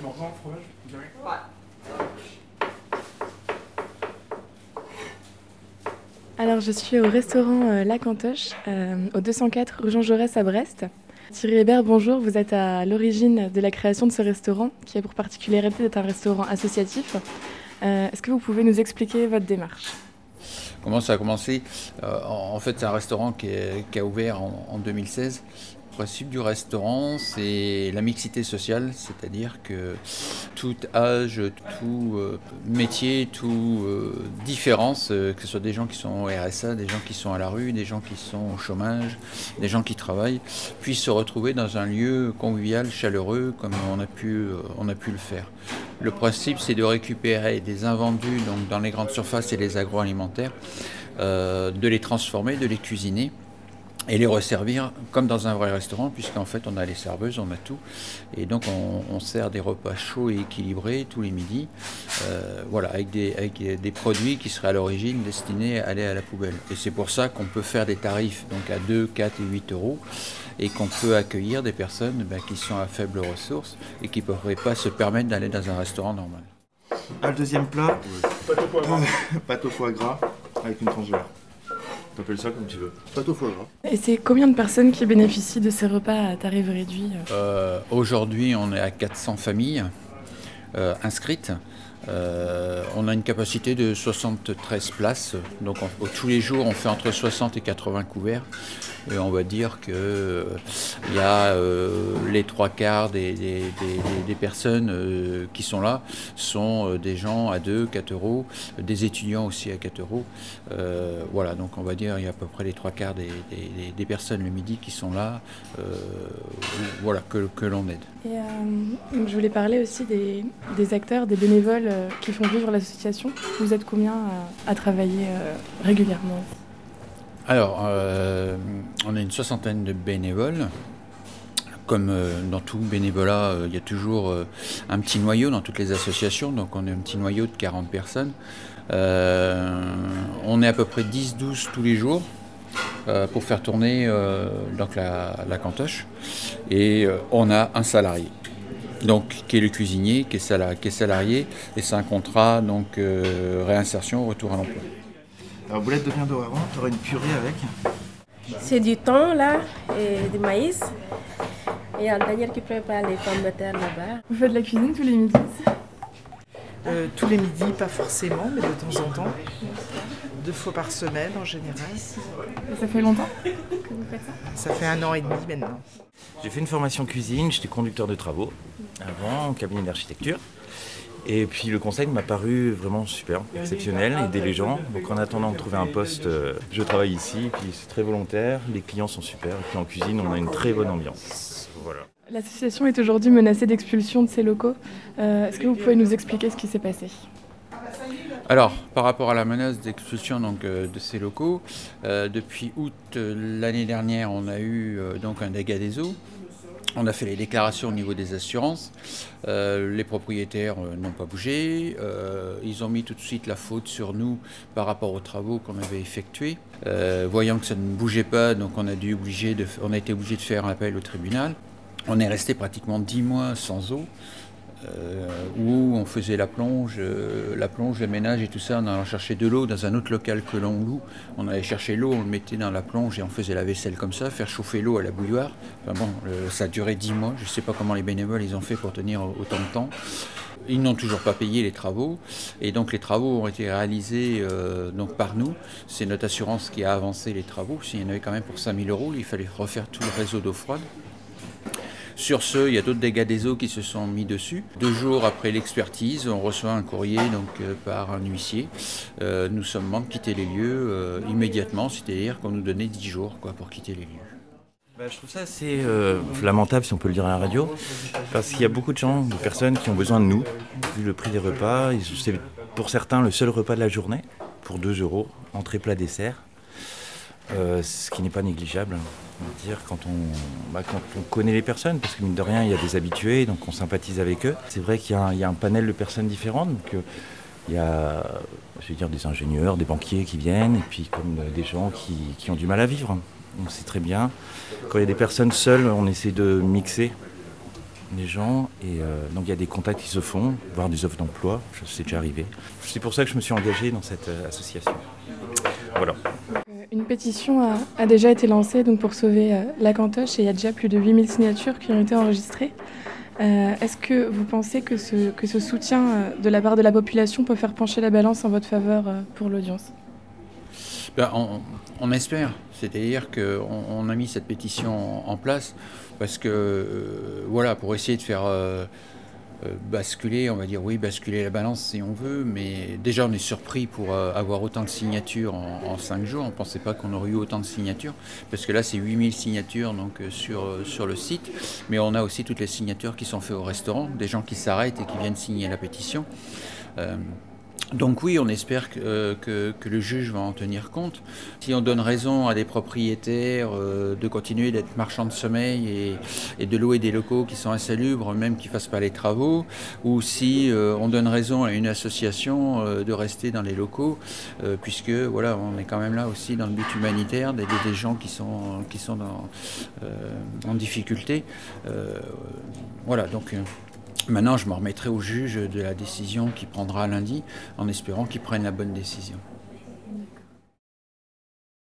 Fromage Alors, je suis au restaurant euh, La Cantoche, euh, au 204 rue Jean Jaurès à Brest. Thierry Hébert, bonjour. Vous êtes à l'origine de la création de ce restaurant, qui a pour particularité d'être un restaurant associatif. Euh, Est-ce que vous pouvez nous expliquer votre démarche? Comment ça a commencé? Euh, En en fait, c'est un restaurant qui, est- qui a ouvert en, en 2016. Principe du restaurant, c'est la mixité sociale, c'est-à-dire que tout âge, tout euh, métier, tout euh, différence, euh, que ce soit des gens qui sont au RSA, des gens qui sont à la rue, des gens qui sont au chômage, des gens qui travaillent, puissent se retrouver dans un lieu convivial, chaleureux, comme on a pu, on a pu le faire. Le principe, c'est de récupérer des invendus donc dans les grandes surfaces et les agroalimentaires, de les transformer, de les cuisiner et les resservir comme dans un vrai restaurant, puisqu'en fait on a les serveuses, on a tout, et donc on, on sert des repas chauds et équilibrés tous les midis, euh, voilà, avec des, avec des produits qui seraient à l'origine destinés à aller à la poubelle. Et c'est pour ça qu'on peut faire des tarifs donc à 2, 4 et 8 euros, et qu'on peut accueillir des personnes ben, qui sont à faibles ressources et qui ne pourraient pas se permettre d'aller dans un restaurant normal. Ah, le deuxième plat, Pâte au poivre. pâte au foie gras avec une tranche de. T'appelles ça comme tu veux. Pâte au foie gras. Et c'est combien de personnes qui bénéficient de ces repas à tarif réduit euh Euh, Aujourd'hui, on est à 400 familles euh, inscrites. Euh, on a une capacité de 73 places. Donc on- tous les jours, on fait entre 60 et 80 couverts. Et on va dire que euh, y a euh, les trois quarts des, personnes qui sont là sont des gens à 2, 4 euros, des étudiants aussi à 4 euros. Voilà, donc on va dire il y a à peu près les trois quarts des, personnes le midi qui sont là, voilà, que, l'on aide. Je voulais parler aussi des, acteurs, des bénévoles qui font vivre l'association. Vous êtes combien à, à travailler euh, régulièrement? Alors, euh, on a une soixantaine de bénévoles. Comme euh, dans tout bénévolat, euh, il y a toujours euh, un petit noyau dans toutes les associations, donc on est un petit noyau de 40 personnes. Euh, on est à peu près 10-12 tous les jours euh, pour faire tourner euh, donc la, la cantoche. Et euh, on a un salarié, donc qui est le cuisinier, qui est, sala- qui est salarié, et c'est un contrat donc euh, réinsertion, retour à l'emploi. Alors, boulette de viande d'Oraron, t'auras une purée avec. C'est du thon là et du maïs. Et il y a un Daniel qui prépare les pommes de terre là-bas. Vous faites de la cuisine tous les midis? Euh, tous les midis, pas forcément, mais de temps en temps. Deux fois par semaine en général. Et Ça fait longtemps que vous faites ça? Ça fait un an et demi maintenant. J'ai fait une formation cuisine, j'étais conducteur de travaux avant, au cabinet d'architecture. Et puis le conseil m'a paru vraiment super, exceptionnel, aider les gens. Donc en attendant de trouver un poste, euh, je travaille ici, et puis c'est très volontaire, les clients sont super, et puis en cuisine on a une très bonne ambiance. Voilà. L'association est aujourd'hui menacée d'expulsion de ses locaux. Euh, Est-ce que vous pouvez nous expliquer ce qui s'est passé? Alors, par rapport à la menace d'expulsion euh, de ces locaux, euh, depuis août euh, l'année dernière, on a eu donc un dégât des eaux. On a fait les déclarations au niveau des assurances. Les propriétaires n'ont pas bougé. Ils ont mis tout de suite la faute sur nous par rapport aux travaux qu'on avait effectués. Voyant que ça ne bougeait pas, donc on a, dû obligé de, on a été obligé de faire un appel au tribunal. On est resté pratiquement 10 mois sans eau. Euh, où on faisait la plonge, euh, la plonge, le ménage et tout ça, en allant chercher de l'eau dans un autre local que l'on loue. On allait chercher l'eau, on le mettait dans la plonge et on faisait la vaisselle comme ça, faire chauffer l'eau à la bouilloire. Enfin bon, ça a duré 10 mois. Je ne sais pas comment les bénévoles ils ont fait pour tenir autant de temps. Ils n'ont toujours pas payé les travaux et donc les travaux ont été réalisés euh, donc par nous. C'est notre assurance qui a avancé les travaux. S'il y en avait quand même pour 5000 euros, il fallait refaire tout le réseau d'eau froide. Sur ce, il y a d'autres dégâts des eaux qui se sont mis dessus. Deux jours après l'expertise, on reçoit un courrier donc, euh, par un huissier. Euh, nous sommes membres quitter les lieux euh, immédiatement, c'est-à-dire qu'on nous donnait 10 jours quoi, pour quitter les lieux. Bah, je trouve ça assez lamentable, si on peut le dire à la radio, parce qu'il y a beaucoup de gens, de personnes qui ont besoin de nous, vu le prix des repas. C'est pour certains le seul repas de la journée, pour 2 euros, entrée, plat, dessert. Euh, ce qui n'est pas négligeable, va dire, quand on, bah, quand on connaît les personnes, parce que mine de rien, il y a des habitués, donc on sympathise avec eux. C'est vrai qu'il y, a un- panel de personnes différentes, donc euh, il y a je veux dire, des ingénieurs, des banquiers qui viennent, et puis comme euh, des gens qui, ont du mal à vivre. On sait très bien. Quand il y a des personnes seules, on essaie de mixer les gens. Et donc il y a des contacts qui se font, voire des offres d'emploi, c'est déjà arrivé. C'est pour ça que je me suis engagé dans cette association. Voilà. Une pétition a, déjà été lancée donc, pour sauver la cantoche et il y a déjà plus de 8000 signatures qui ont été enregistrées. Est-ce que vous pensez que ce, soutien de la part de la population peut faire pencher la balance en votre faveur pour l'audience? Ben, on, espère. C'est-à-dire qu'on on a mis cette pétition en place parce que, euh, voilà, pour essayer de faire euh, euh, basculer, on va dire oui, basculer la balance si on veut, mais déjà on est surpris pour avoir autant de signatures en, cinq jours. On ne pensait pas qu'on aurait eu autant de signatures, parce que là c'est 8000 signatures donc, sur, sur le site, mais on a aussi toutes les signatures qui sont faites au restaurant, des gens qui s'arrêtent et qui viennent signer la pétition. Donc oui, on espère euh, que, le juge va en tenir compte. Si on donne raison à des propriétaires euh, de continuer d'être marchands de sommeil et, de louer des locaux qui sont insalubres, même qu'ils ne fassent pas les travaux, ou si euh, on donne raison à une association de rester dans les locaux, puisque voilà, on est quand même là aussi dans le but humanitaire d'aider des gens qui sont, qui sont en difficulté. voilà, donc Maintenant, je me remettrai au juge de la décision qu'il prendra lundi, en espérant qu'il prenne la bonne décision.